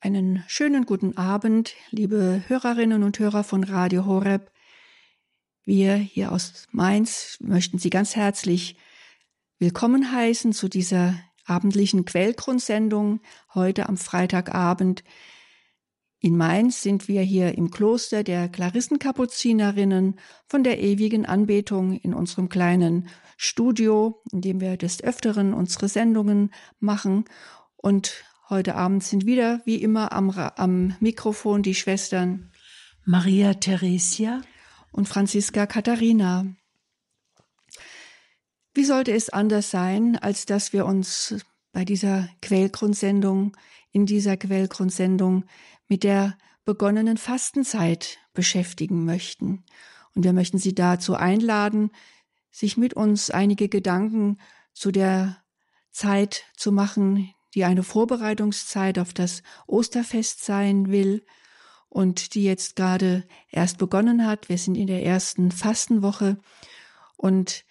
Einen schönen guten Abend, liebe Hörerinnen und Hörer von Radio Horeb. Wir hier aus Mainz möchten Sie ganz herzlich willkommen heißen zu dieser abendlichen Quellgrundsendung heute am Freitagabend. In Mainz sind wir hier im Kloster der Klarissenkapuzinerinnen von der ewigen Anbetung in unserem kleinen Studio, in dem wir des Öfteren unsere Sendungen machen. Und Heute Abend sind wieder, wie immer, am, am Mikrofon die Schwestern Maria Theresia und Franziska Katharina. Wie sollte es anders sein, als dass wir uns bei dieser Quellgrundsendung, in dieser Quellgrundsendung mit der begonnenen Fastenzeit beschäftigen möchten. Und wir möchten Sie dazu einladen, sich mit uns einige Gedanken zu der Zeit zu machen, die eine Vorbereitungszeit auf das Osterfest sein will und die jetzt gerade erst begonnen hat. Wir sind in der ersten Fastenwoche und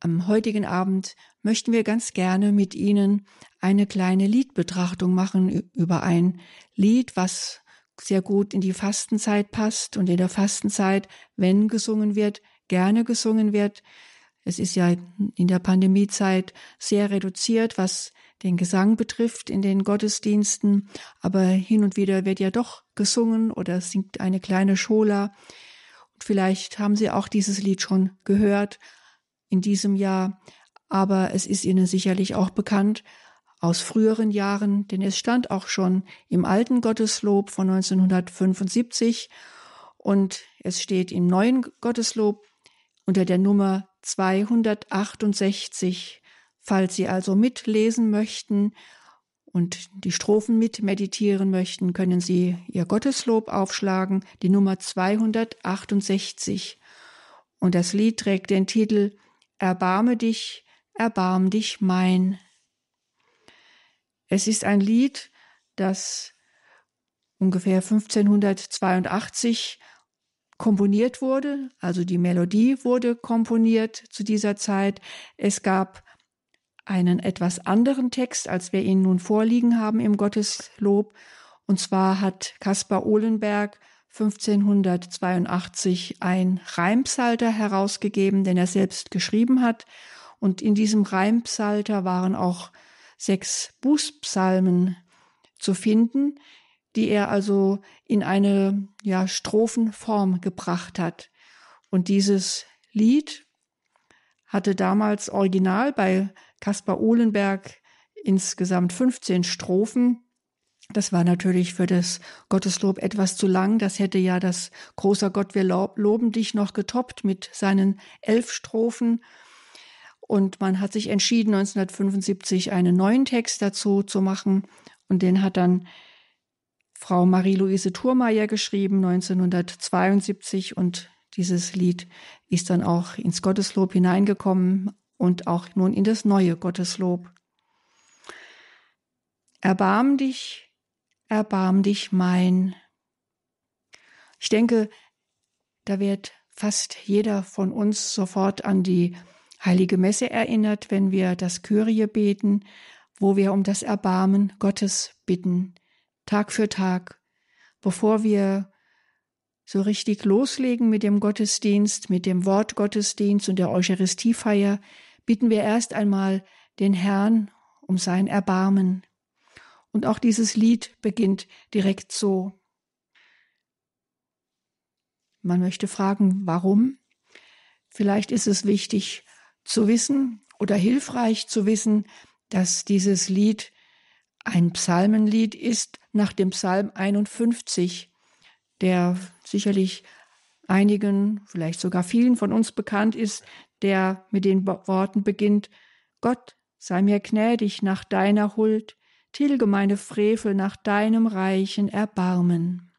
am heutigen Abend möchten wir ganz gerne mit Ihnen eine kleine Liedbetrachtung machen über ein Lied, was sehr gut in die Fastenzeit passt und in der Fastenzeit, wenn gesungen wird, gerne gesungen wird. Es ist ja in der Pandemiezeit sehr reduziert, was den Gesang betrifft in den Gottesdiensten, aber hin und wieder wird ja doch gesungen oder singt eine kleine Schola. Und vielleicht haben Sie auch dieses Lied schon gehört in diesem Jahr, aber es ist Ihnen sicherlich auch bekannt aus früheren Jahren, denn es stand auch schon im alten Gotteslob von 1975 und es steht im neuen Gotteslob unter der Nummer 268 Falls Sie also mitlesen möchten und die Strophen mitmeditieren möchten, können Sie Ihr Gotteslob aufschlagen, die Nummer 268. Und das Lied trägt den Titel Erbarme dich, erbarm dich mein. Es ist ein Lied, das ungefähr 1582 komponiert wurde, also die Melodie wurde komponiert zu dieser Zeit. Es gab einen etwas anderen Text, als wir ihn nun vorliegen haben im Gotteslob. Und zwar hat Caspar Ohlenberg 1582 ein Reimpsalter herausgegeben, den er selbst geschrieben hat. Und in diesem Reimpsalter waren auch sechs Bußpsalmen zu finden, die er also in eine ja, Strophenform gebracht hat. Und dieses Lied hatte damals original bei Kaspar Ohlenberg insgesamt 15 Strophen. Das war natürlich für das Gotteslob etwas zu lang. Das hätte ja das großer Gott, wir loben dich noch getoppt mit seinen elf Strophen. Und man hat sich entschieden, 1975 einen neuen Text dazu zu machen. Und den hat dann Frau Marie-Louise Thurmeier geschrieben, 1972. Und dieses Lied ist dann auch ins Gotteslob hineingekommen, und auch nun in das neue Gotteslob. Erbarm dich, erbarm dich mein. Ich denke, da wird fast jeder von uns sofort an die heilige Messe erinnert, wenn wir das Kyrie beten, wo wir um das Erbarmen Gottes bitten, Tag für Tag, bevor wir so richtig loslegen mit dem Gottesdienst, mit dem Wort Gottesdienst und der Eucharistiefeier, bitten wir erst einmal den Herrn um sein Erbarmen. Und auch dieses Lied beginnt direkt so. Man möchte fragen, warum? Vielleicht ist es wichtig zu wissen oder hilfreich zu wissen, dass dieses Lied ein Psalmenlied ist nach dem Psalm 51, der sicherlich einigen, vielleicht sogar vielen von uns bekannt ist, der mit den Worten beginnt, Gott, sei mir gnädig nach deiner Huld, tilge meine Frevel nach deinem reichen Erbarmen.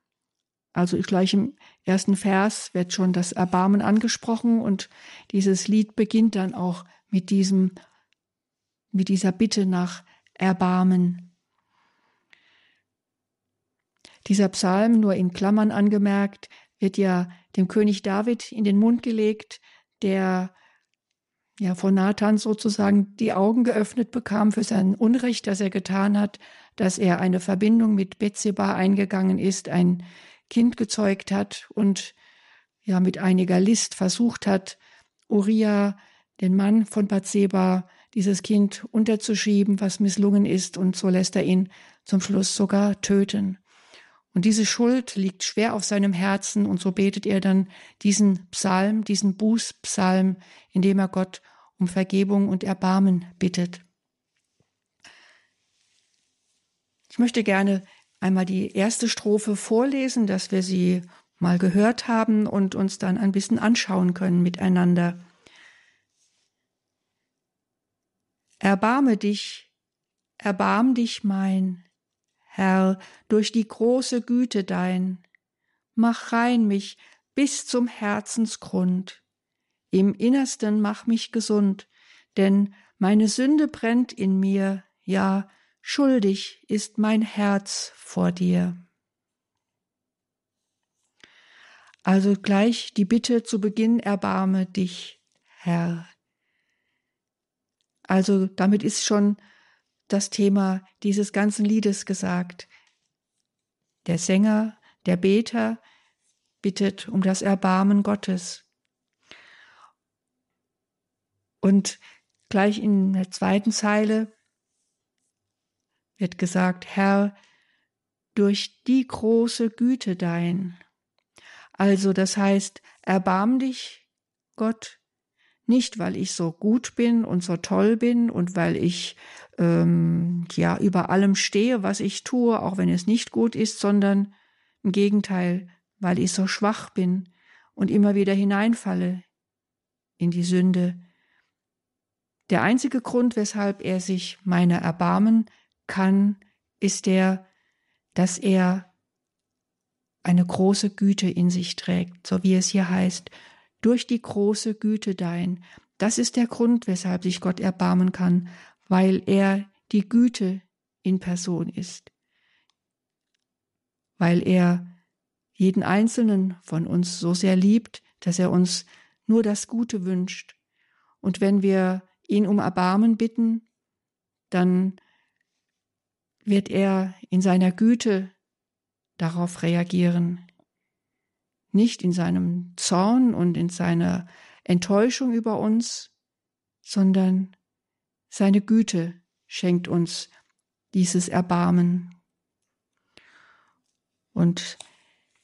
Also gleich im ersten Vers wird schon das Erbarmen angesprochen und dieses Lied beginnt dann auch mit diesem, mit dieser Bitte nach Erbarmen. Dieser Psalm, nur in Klammern angemerkt, wird ja dem König David in den Mund gelegt, der ja von Nathan sozusagen die Augen geöffnet bekam für sein Unrecht, das er getan hat, dass er eine Verbindung mit Betseba eingegangen ist, ein Kind gezeugt hat und ja mit einiger List versucht hat, Uriah, den Mann von Bathseba, dieses Kind unterzuschieben, was misslungen ist, und so lässt er ihn zum Schluss sogar töten. Und diese Schuld liegt schwer auf seinem Herzen, und so betet er dann diesen Psalm, diesen Bußpsalm, in dem er Gott um Vergebung und Erbarmen bittet. Ich möchte gerne einmal die erste Strophe vorlesen, dass wir sie mal gehört haben und uns dann ein bisschen anschauen können miteinander. Erbarme dich, erbarm dich mein, Herr, durch die große Güte dein, mach rein mich bis zum Herzensgrund, im Innersten mach mich gesund, denn meine Sünde brennt in mir, ja, schuldig ist mein Herz vor dir. Also gleich die Bitte zu Beginn, erbarme dich, Herr. Also damit ist schon das Thema dieses ganzen Liedes gesagt. Der Sänger, der Beter bittet um das Erbarmen Gottes. Und gleich in der zweiten Zeile wird gesagt, Herr, durch die große Güte dein. Also das heißt, erbarm dich, Gott, nicht weil ich so gut bin und so toll bin und weil ich ähm, ja über allem stehe, was ich tue, auch wenn es nicht gut ist, sondern im Gegenteil, weil ich so schwach bin und immer wieder hineinfalle in die Sünde. Der einzige Grund, weshalb er sich meiner erbarmen kann, ist der, dass er eine große Güte in sich trägt, so wie es hier heißt, durch die große Güte dein. Das ist der Grund, weshalb sich Gott erbarmen kann, weil er die Güte in Person ist, weil er jeden einzelnen von uns so sehr liebt, dass er uns nur das Gute wünscht. Und wenn wir ihn um Erbarmen bitten, dann wird er in seiner Güte darauf reagieren, nicht in seinem Zorn und in seiner Enttäuschung über uns, sondern seine Güte schenkt uns dieses Erbarmen. Und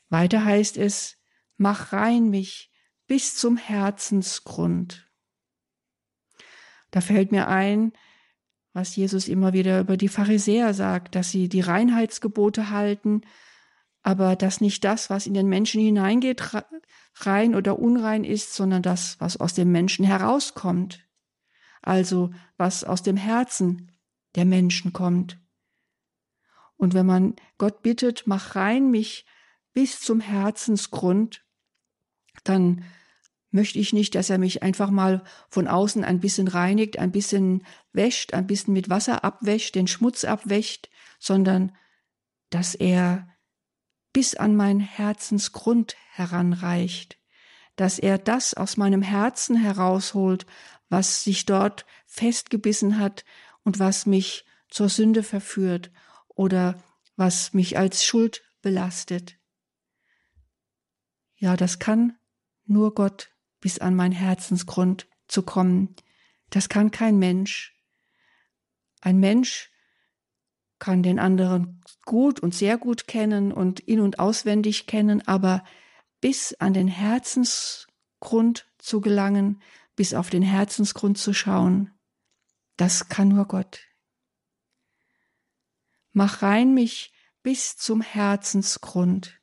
weiter heißt es, mach rein mich bis zum Herzensgrund. Da fällt mir ein, was Jesus immer wieder über die Pharisäer sagt, dass sie die Reinheitsgebote halten, aber dass nicht das, was in den Menschen hineingeht, rein oder unrein ist, sondern das, was aus dem Menschen herauskommt. Also was aus dem Herzen der Menschen kommt. Und wenn man Gott bittet, mach rein mich bis zum Herzensgrund, dann möchte ich nicht, dass er mich einfach mal von außen ein bisschen reinigt, ein bisschen wäscht, ein bisschen mit Wasser abwäscht, den Schmutz abwäscht, sondern dass er bis an mein Herzensgrund heranreicht, dass er das aus meinem Herzen herausholt, was sich dort festgebissen hat und was mich zur Sünde verführt oder was mich als Schuld belastet. Ja, das kann nur Gott bis an mein Herzensgrund zu kommen. Das kann kein Mensch. Ein Mensch kann den anderen gut und sehr gut kennen und in und auswendig kennen, aber bis an den Herzensgrund zu gelangen, bis auf den Herzensgrund zu schauen, das kann nur Gott. Mach rein mich bis zum Herzensgrund.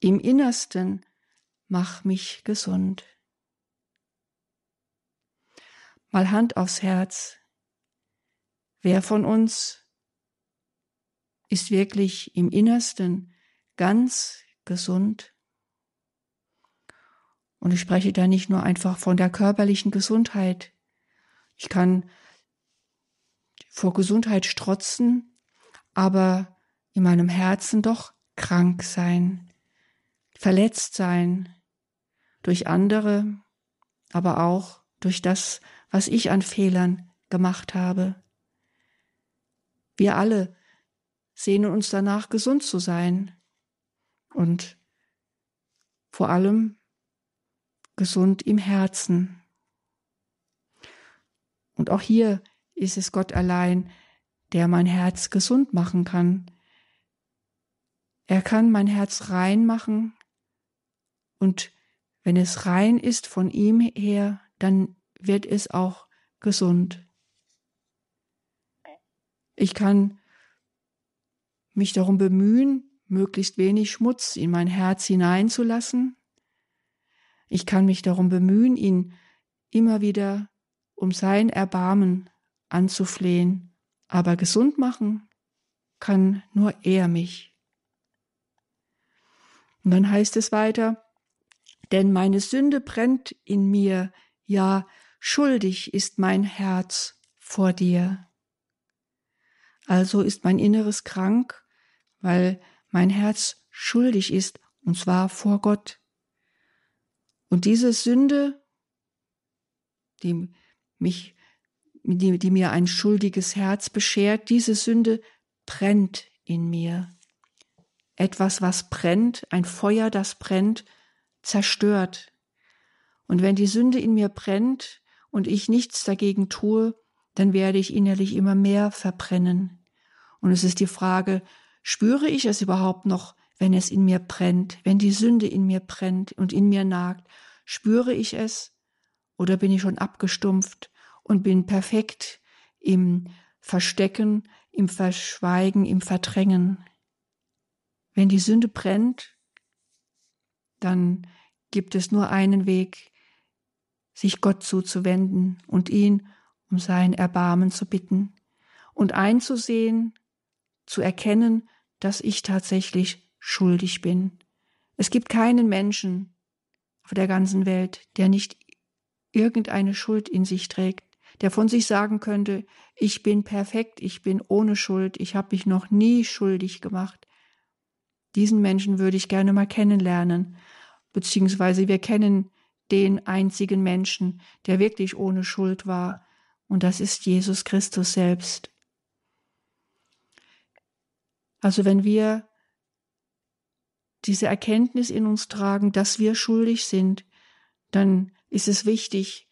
Im Innersten mach mich gesund. Mal Hand aufs Herz. Wer von uns ist wirklich im Innersten ganz gesund? Und ich spreche da nicht nur einfach von der körperlichen Gesundheit. Ich kann vor Gesundheit strotzen, aber in meinem Herzen doch krank sein, verletzt sein, durch andere, aber auch durch das, was ich an Fehlern gemacht habe. Wir alle sehnen uns danach, gesund zu sein und vor allem gesund im Herzen. Und auch hier ist es Gott allein, der mein Herz gesund machen kann. Er kann mein Herz rein machen und wenn es rein ist von ihm her, dann wird es auch gesund. Ich kann mich darum bemühen, möglichst wenig Schmutz in mein Herz hineinzulassen. Ich kann mich darum bemühen, ihn immer wieder um sein Erbarmen anzuflehen, aber gesund machen kann nur er mich. Und dann heißt es weiter, denn meine Sünde brennt in mir, ja, schuldig ist mein Herz vor dir. Also ist mein Inneres krank, weil mein Herz schuldig ist, und zwar vor Gott. Und diese Sünde, die mich, die, die mir ein schuldiges Herz beschert, diese Sünde brennt in mir. Etwas, was brennt, ein Feuer, das brennt, zerstört. Und wenn die Sünde in mir brennt und ich nichts dagegen tue, dann werde ich innerlich immer mehr verbrennen. Und es ist die Frage, spüre ich es überhaupt noch, wenn es in mir brennt, wenn die Sünde in mir brennt und in mir nagt? Spüre ich es? Oder bin ich schon abgestumpft und bin perfekt im Verstecken, im Verschweigen, im Verdrängen? Wenn die Sünde brennt, dann gibt es nur einen Weg, sich Gott zuzuwenden und ihn um sein Erbarmen zu bitten und einzusehen, zu erkennen, dass ich tatsächlich schuldig bin. Es gibt keinen Menschen auf der ganzen Welt, der nicht irgendeine Schuld in sich trägt, der von sich sagen könnte, ich bin perfekt, ich bin ohne Schuld, ich habe mich noch nie schuldig gemacht. Diesen Menschen würde ich gerne mal kennenlernen beziehungsweise wir kennen den einzigen Menschen, der wirklich ohne Schuld war, und das ist Jesus Christus selbst. Also wenn wir diese Erkenntnis in uns tragen, dass wir schuldig sind, dann ist es wichtig,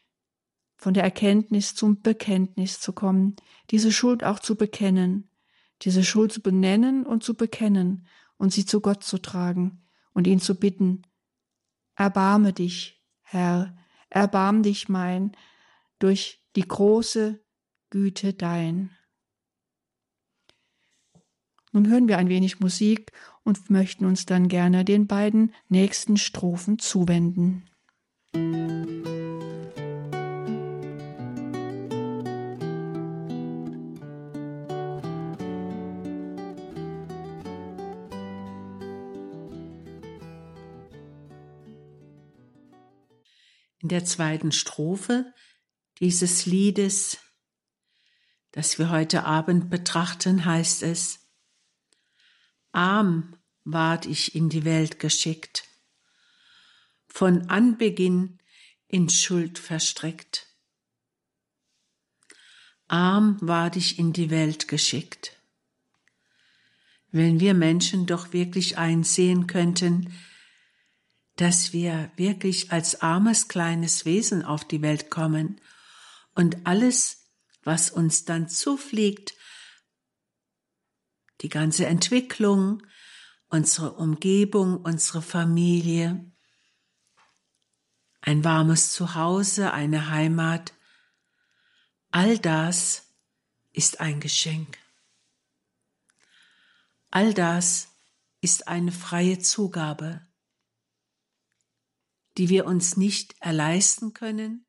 von der Erkenntnis zum Bekenntnis zu kommen, diese Schuld auch zu bekennen, diese Schuld zu benennen und zu bekennen und sie zu Gott zu tragen und ihn zu bitten, Erbarme dich, Herr, erbarm dich mein, durch die große Güte dein. Nun hören wir ein wenig Musik und möchten uns dann gerne den beiden nächsten Strophen zuwenden. In der zweiten Strophe dieses Liedes, das wir heute Abend betrachten, heißt es, Arm ward ich in die Welt geschickt, von Anbeginn in Schuld verstrickt. Arm ward ich in die Welt geschickt. Wenn wir Menschen doch wirklich einsehen könnten, dass wir wirklich als armes kleines Wesen auf die Welt kommen und alles, was uns dann zufliegt, die ganze Entwicklung, unsere Umgebung, unsere Familie, ein warmes Zuhause, eine Heimat, all das ist ein Geschenk. All das ist eine freie Zugabe die wir uns nicht erleisten können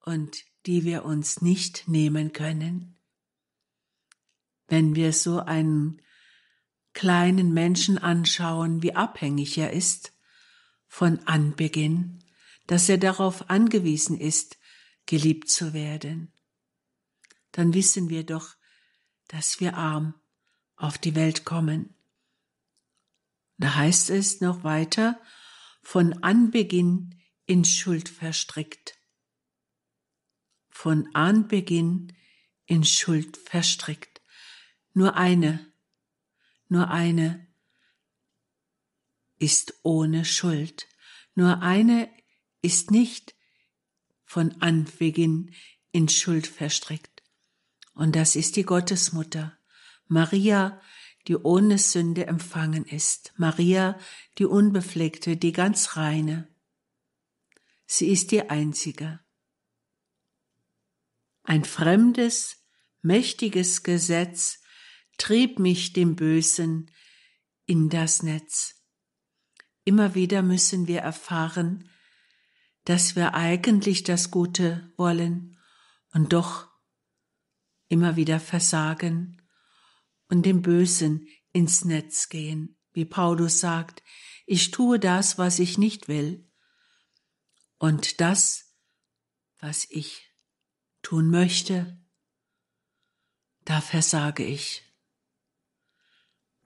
und die wir uns nicht nehmen können. Wenn wir so einen kleinen Menschen anschauen, wie abhängig er ist von Anbeginn, dass er darauf angewiesen ist, geliebt zu werden, dann wissen wir doch, dass wir arm auf die Welt kommen. Da heißt es noch weiter, von Anbeginn in Schuld verstrickt. Von Anbeginn in Schuld verstrickt. Nur eine, nur eine ist ohne Schuld. Nur eine ist nicht von Anbeginn in Schuld verstrickt. Und das ist die Gottesmutter, Maria, die ohne Sünde empfangen ist, Maria, die unbefleckte, die ganz reine. Sie ist die einzige. Ein fremdes, mächtiges Gesetz trieb mich dem Bösen in das Netz. Immer wieder müssen wir erfahren, dass wir eigentlich das Gute wollen und doch immer wieder versagen und dem Bösen ins Netz gehen, wie Paulus sagt, ich tue das, was ich nicht will, und das, was ich tun möchte, da versage ich.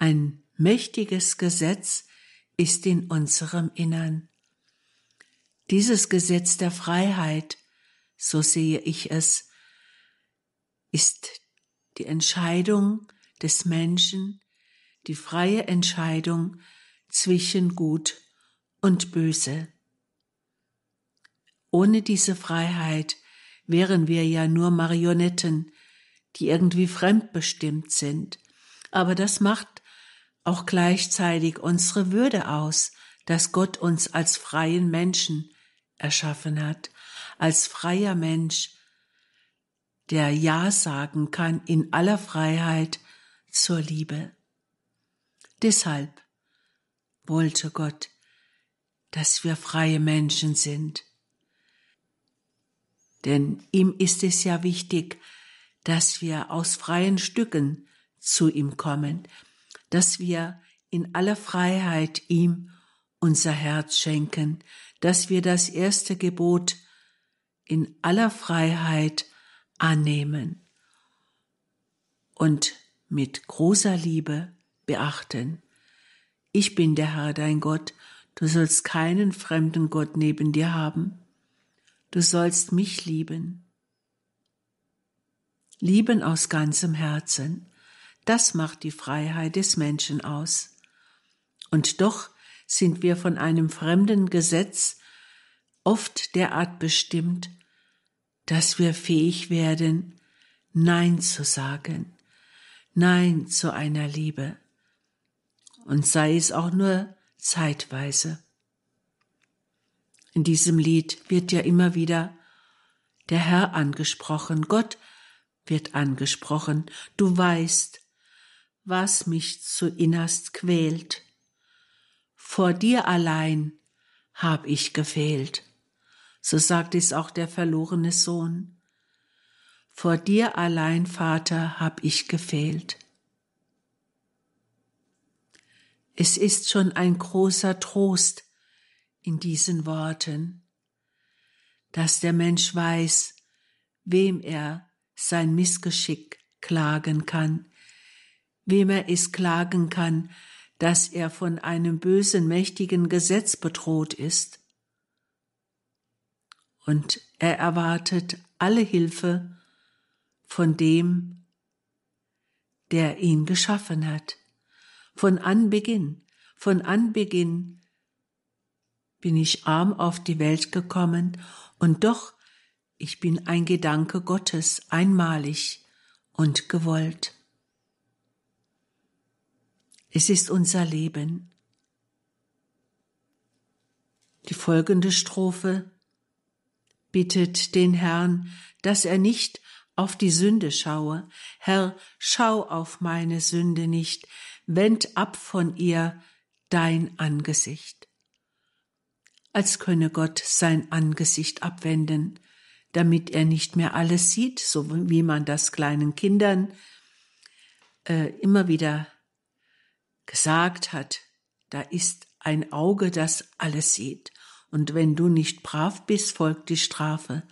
Ein mächtiges Gesetz ist in unserem Innern. Dieses Gesetz der Freiheit, so sehe ich es, ist die Entscheidung des Menschen, die freie Entscheidung zwischen Gut und Böse. Ohne diese Freiheit wären wir ja nur Marionetten, die irgendwie fremdbestimmt sind. Aber das macht auch gleichzeitig unsere Würde aus, dass Gott uns als freien Menschen erschaffen hat, als freier Mensch, der Ja sagen kann in aller Freiheit zur Liebe. Deshalb wollte Gott, dass wir freie Menschen sind. Denn ihm ist es ja wichtig, dass wir aus freien Stücken zu ihm kommen, dass wir in aller Freiheit ihm unser Herz schenken, dass wir das erste Gebot in aller Freiheit annehmen und mit großer Liebe beachten. Ich bin der Herr dein Gott, du sollst keinen fremden Gott neben dir haben, du sollst mich lieben. Lieben aus ganzem Herzen, das macht die Freiheit des Menschen aus. Und doch sind wir von einem fremden Gesetz oft derart bestimmt, dass wir fähig werden, Nein zu sagen, Nein zu einer Liebe, und sei es auch nur zeitweise. In diesem Lied wird ja immer wieder der Herr angesprochen, Gott wird angesprochen, du weißt, was mich zu innerst quält. Vor dir allein hab ich gefehlt. So sagt es auch der verlorene Sohn. Vor dir allein, Vater, hab ich gefehlt. Es ist schon ein großer Trost in diesen Worten, dass der Mensch weiß, wem er sein Missgeschick klagen kann, wem er es klagen kann, dass er von einem bösen, mächtigen Gesetz bedroht ist. Und er erwartet alle Hilfe von dem, der ihn geschaffen hat. Von Anbeginn, von Anbeginn bin ich arm auf die Welt gekommen und doch ich bin ein Gedanke Gottes, einmalig und gewollt. Es ist unser Leben. Die folgende Strophe bittet den Herrn, dass er nicht auf die Sünde schaue. Herr, schau auf meine Sünde nicht, wend ab von ihr dein Angesicht. Als könne Gott sein Angesicht abwenden, damit er nicht mehr alles sieht, so wie man das kleinen Kindern äh, immer wieder gesagt hat, da ist ein Auge, das alles sieht. Und wenn du nicht brav bist, folgt die Strafe.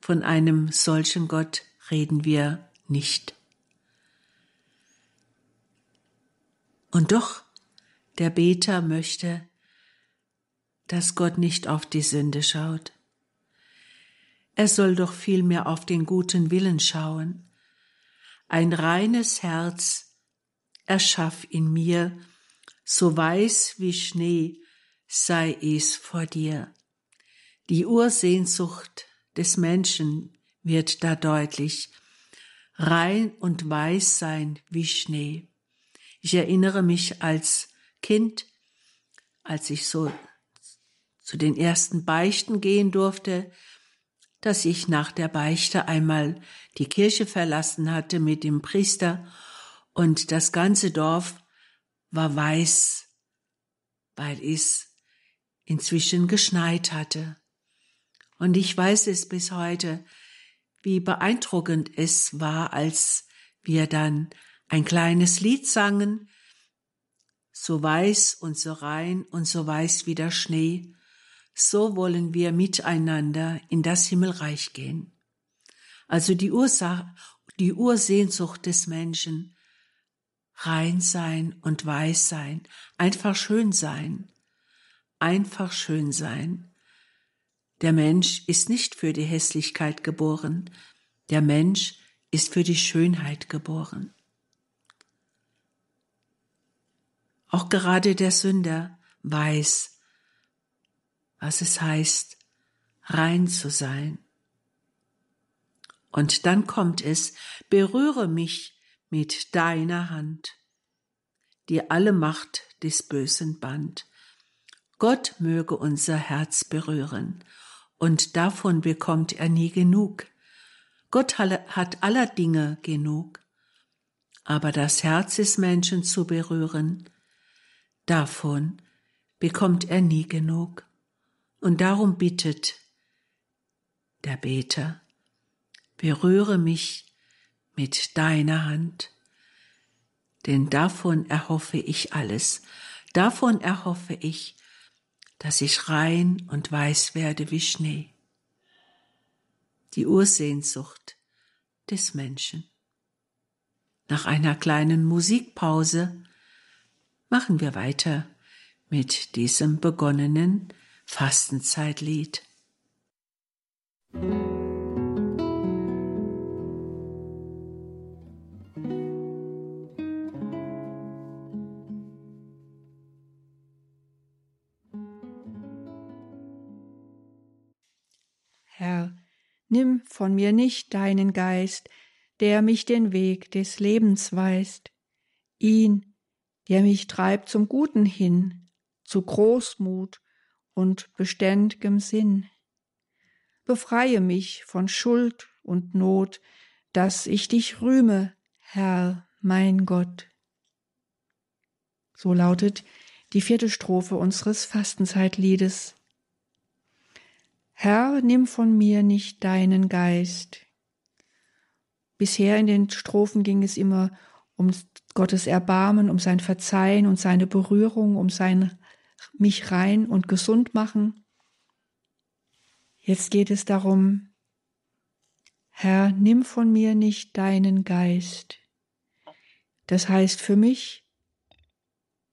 Von einem solchen Gott reden wir nicht. Und doch, der Beter möchte, dass Gott nicht auf die Sünde schaut. Er soll doch vielmehr auf den guten Willen schauen. ein reines Herz erschaff in mir, so weiß wie Schnee sei es vor dir. Die Ursehnsucht des Menschen wird da deutlich, rein und weiß sein wie Schnee. Ich erinnere mich als Kind, als ich so zu den ersten Beichten gehen durfte, dass ich nach der Beichte einmal die Kirche verlassen hatte mit dem Priester und das ganze Dorf war weiß, weil es inzwischen geschneit hatte. Und ich weiß es bis heute, wie beeindruckend es war, als wir dann ein kleines Lied sangen, so weiß und so rein und so weiß wie der Schnee, so wollen wir miteinander in das Himmelreich gehen. Also die Ursache, die Ursehnsucht des Menschen, rein sein und weiß sein, einfach schön sein, einfach schön sein. Der Mensch ist nicht für die Hässlichkeit geboren, der Mensch ist für die Schönheit geboren. Auch gerade der Sünder weiß, was es heißt, rein zu sein. Und dann kommt es, berühre mich mit deiner Hand, die alle Macht des Bösen band. Gott möge unser Herz berühren, und davon bekommt er nie genug. Gott hat aller Dinge genug, aber das Herz des Menschen zu berühren, davon bekommt er nie genug. Und darum bittet der Beter, berühre mich mit deiner Hand, denn davon erhoffe ich alles, davon erhoffe ich, dass ich rein und weiß werde wie Schnee. Die Ursehnsucht des Menschen. Nach einer kleinen Musikpause machen wir weiter mit diesem begonnenen Fastenzeitlied. Herr, von mir nicht deinen Geist, der mich den Weg des Lebens weist, ihn, der mich treibt zum Guten hin, zu Großmut und beständigem Sinn. Befreie mich von Schuld und Not, dass ich dich rühme, Herr, mein Gott. So lautet die vierte Strophe unseres Fastenzeitliedes. Herr, nimm von mir nicht deinen Geist. Bisher in den Strophen ging es immer um Gottes Erbarmen, um sein Verzeihen und seine Berührung, um sein mich rein und gesund machen. Jetzt geht es darum, Herr, nimm von mir nicht deinen Geist. Das heißt für mich,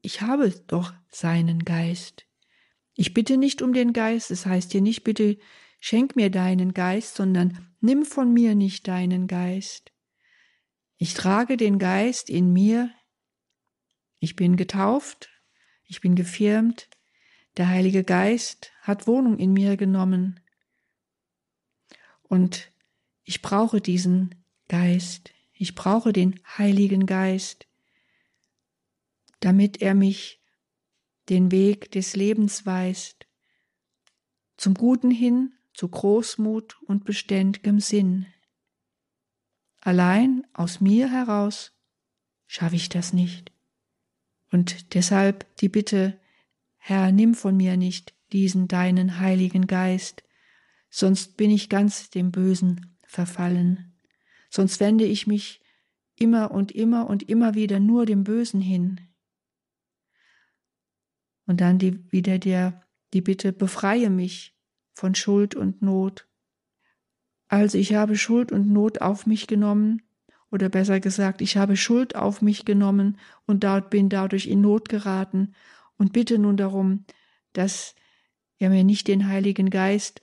ich habe doch seinen Geist. Ich bitte nicht um den Geist, das heißt hier nicht, bitte schenk mir deinen Geist, sondern nimm von mir nicht deinen Geist. Ich trage den Geist in mir. Ich bin getauft, ich bin gefirmt, der Heilige Geist hat Wohnung in mir genommen. Und ich brauche diesen Geist, ich brauche den Heiligen Geist, damit er mich den Weg des Lebens weist, zum Guten hin, zu Großmut und beständigem Sinn. Allein aus mir heraus schaffe ich das nicht. Und deshalb die Bitte, Herr, nimm von mir nicht diesen deinen Heiligen Geist, sonst bin ich ganz dem Bösen verfallen, sonst wende ich mich immer und immer und immer wieder nur dem Bösen hin. Und dann die, wieder der, die Bitte, befreie mich von Schuld und Not. Also ich habe Schuld und Not auf mich genommen, oder besser gesagt, ich habe Schuld auf mich genommen und dort bin dadurch in Not geraten und bitte nun darum, dass er mir nicht den Heiligen Geist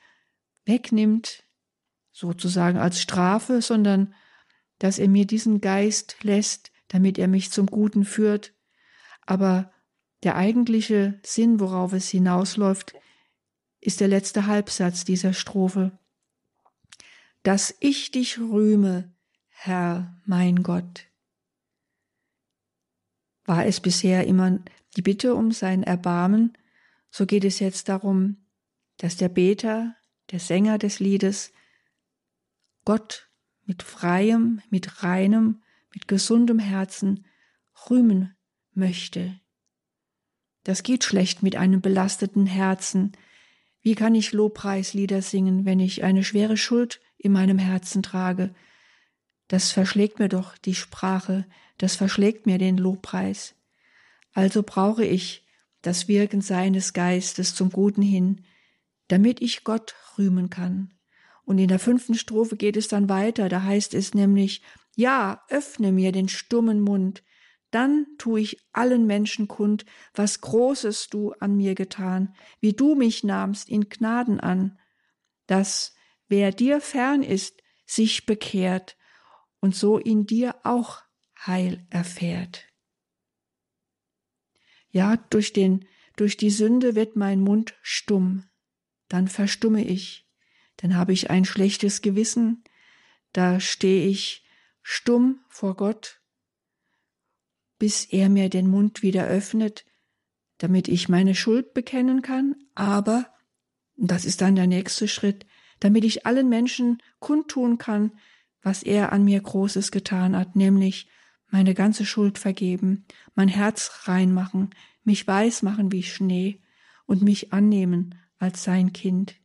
wegnimmt, sozusagen als Strafe, sondern dass er mir diesen Geist lässt, damit er mich zum Guten führt. Aber der eigentliche Sinn, worauf es hinausläuft, ist der letzte Halbsatz dieser Strophe. Dass ich dich rühme, Herr mein Gott. War es bisher immer die Bitte um sein Erbarmen, so geht es jetzt darum, dass der Beter, der Sänger des Liedes, Gott mit freiem, mit reinem, mit gesundem Herzen rühmen möchte. Das geht schlecht mit einem belasteten Herzen. Wie kann ich Lobpreislieder singen, wenn ich eine schwere Schuld in meinem Herzen trage? Das verschlägt mir doch die Sprache, das verschlägt mir den Lobpreis. Also brauche ich das Wirken seines Geistes zum Guten hin, damit ich Gott rühmen kann. Und in der fünften Strophe geht es dann weiter, da heißt es nämlich, ja, öffne mir den stummen Mund, dann tu ich allen Menschen kund, was Großes du an mir getan, wie du mich nahmst in Gnaden an, dass wer dir fern ist, sich bekehrt und so in dir auch Heil erfährt. Ja, durch den, durch die Sünde wird mein Mund stumm, dann verstumme ich, dann habe ich ein schlechtes Gewissen, da stehe ich stumm vor Gott, bis er mir den Mund wieder öffnet, damit ich meine Schuld bekennen kann, aber, das ist dann der nächste Schritt, damit ich allen Menschen kundtun kann, was er an mir Großes getan hat, nämlich meine ganze Schuld vergeben, mein Herz reinmachen, mich weiß machen wie Schnee und mich annehmen als sein Kind.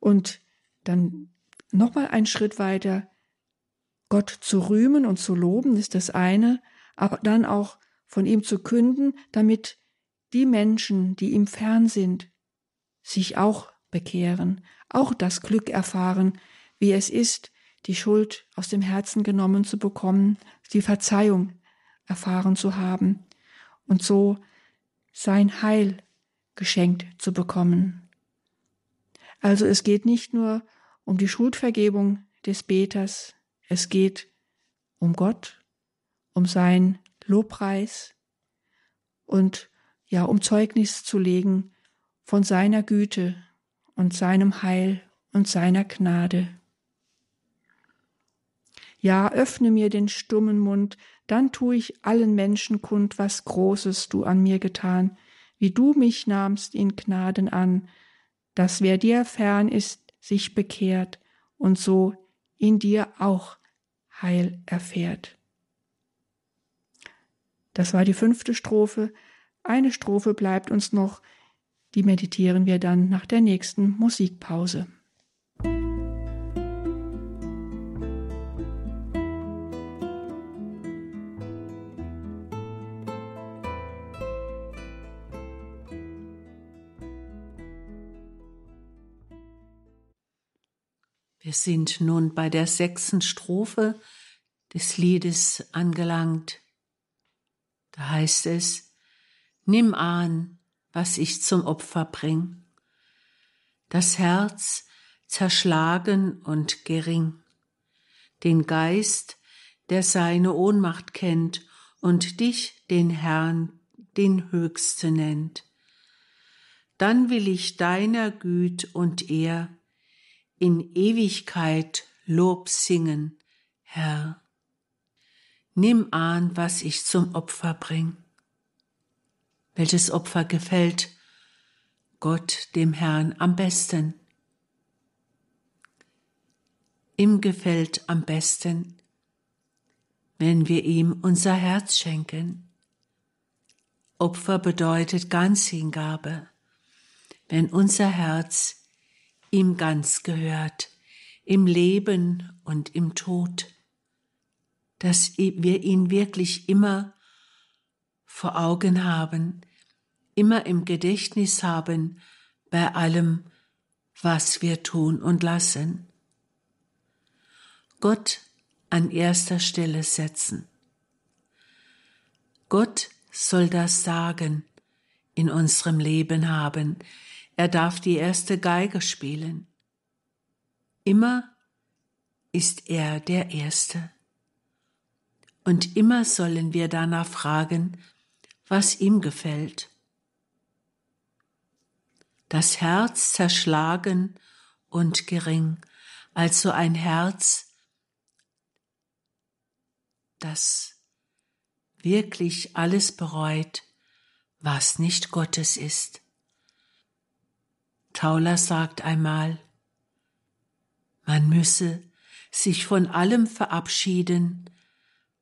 Und dann nochmal einen Schritt weiter, Gott zu rühmen und zu loben ist das eine, aber dann auch von ihm zu künden, damit die Menschen, die ihm fern sind, sich auch bekehren, auch das Glück erfahren, wie es ist, die Schuld aus dem Herzen genommen zu bekommen, die Verzeihung erfahren zu haben und so sein Heil geschenkt zu bekommen. Also es geht nicht nur um die Schuldvergebung des Beters, es geht um Gott, um sein Lobpreis und ja, um Zeugnis zu legen von seiner Güte und seinem Heil und seiner Gnade. Ja, öffne mir den stummen Mund, dann tu ich allen Menschen kund, was Großes du an mir getan, wie du mich nahmst in Gnaden an, dass wer dir fern ist, sich bekehrt und so in dir auch Heil erfährt. Das war die fünfte Strophe. Eine Strophe bleibt uns noch, die meditieren wir dann nach der nächsten Musikpause. Wir sind nun bei der sechsten Strophe des Liedes angelangt. Da heißt es, Nimm an, was ich zum Opfer bring, das Herz zerschlagen und gering, den Geist, der seine Ohnmacht kennt und dich, den Herrn, den Höchste nennt. Dann will ich deiner Güt und Ehr in Ewigkeit Lob singen, Herr. Nimm an, was ich zum Opfer bring. Welches Opfer gefällt Gott dem Herrn am besten? Ihm gefällt am besten, wenn wir ihm unser Herz schenken. Opfer bedeutet Ganzhingabe, wenn unser Herz ihm ganz gehört, im Leben und im Tod, dass wir ihn wirklich immer vor Augen haben, immer im Gedächtnis haben bei allem, was wir tun und lassen. Gott an erster Stelle setzen. Gott soll das Sagen in unserem Leben haben, er darf die erste Geige spielen. Immer ist er der Erste. Und immer sollen wir danach fragen, was ihm gefällt. Das Herz zerschlagen und gering, also ein Herz, das wirklich alles bereut, was nicht Gottes ist. Tauler sagt einmal, man müsse sich von allem verabschieden,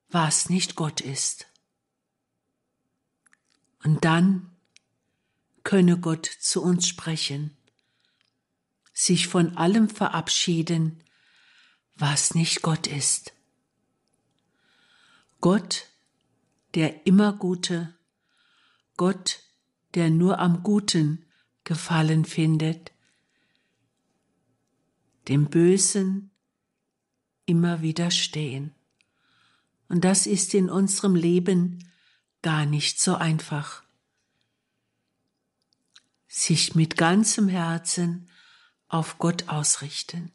was nicht Gott ist. Und dann könne Gott zu uns sprechen, sich von allem verabschieden, was nicht Gott ist. Gott, der immer Gute, Gott, der nur am Guten Gefallen findet, dem Bösen immer widerstehen. Und das ist in unserem Leben gar nicht so einfach. Sich mit ganzem Herzen auf Gott ausrichten.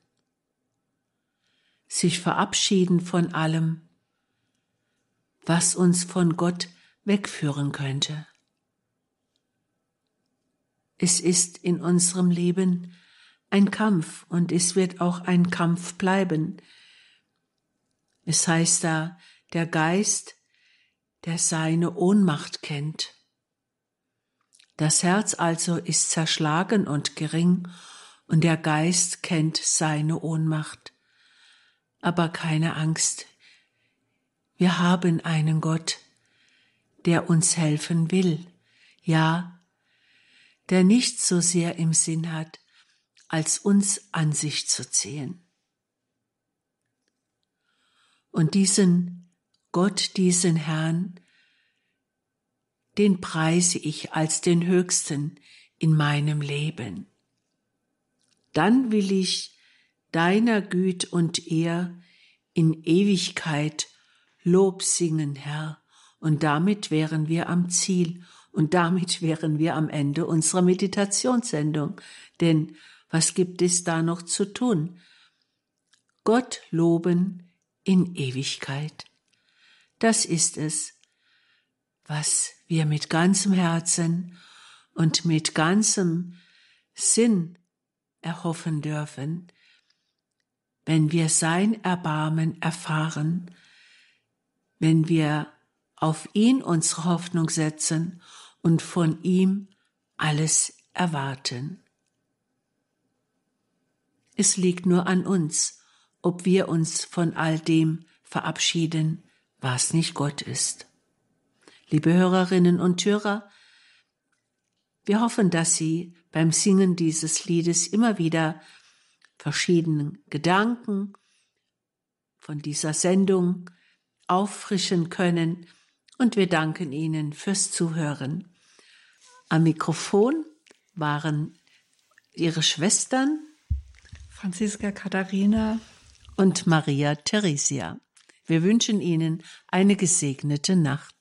Sich verabschieden von allem, was uns von Gott wegführen könnte. Es ist in unserem Leben ein Kampf und es wird auch ein Kampf bleiben. Es heißt da, der Geist, der seine Ohnmacht kennt. Das Herz also ist zerschlagen und gering und der Geist kennt seine Ohnmacht. Aber keine Angst, wir haben einen Gott, der uns helfen will, ja, der nicht so sehr im Sinn hat, als uns an sich zu ziehen. Und diesen Gott, diesen Herrn, den preise ich als den Höchsten in meinem Leben. Dann will ich deiner Güt und Ehr in Ewigkeit Lob singen, Herr, und damit wären wir am Ziel und damit wären wir am Ende unserer Meditationssendung. Denn was gibt es da noch zu tun? Gott loben in Ewigkeit. Das ist es, was wir mit ganzem Herzen und mit ganzem Sinn erhoffen dürfen, wenn wir sein Erbarmen erfahren, wenn wir auf ihn unsere Hoffnung setzen und von ihm alles erwarten. Es liegt nur an uns, ob wir uns von all dem verabschieden, was nicht Gott ist. Liebe Hörerinnen und Hörer, wir hoffen, dass Sie beim Singen dieses Liedes immer wieder verschiedenen Gedanken von dieser Sendung auffrischen können und wir danken Ihnen fürs Zuhören. Am Mikrofon waren Ihre Schwestern Franziska Katharina und Maria Theresia. Wir wünschen Ihnen eine gesegnete Nacht.